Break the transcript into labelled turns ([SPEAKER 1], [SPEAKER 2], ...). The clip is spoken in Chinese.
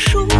[SPEAKER 1] 书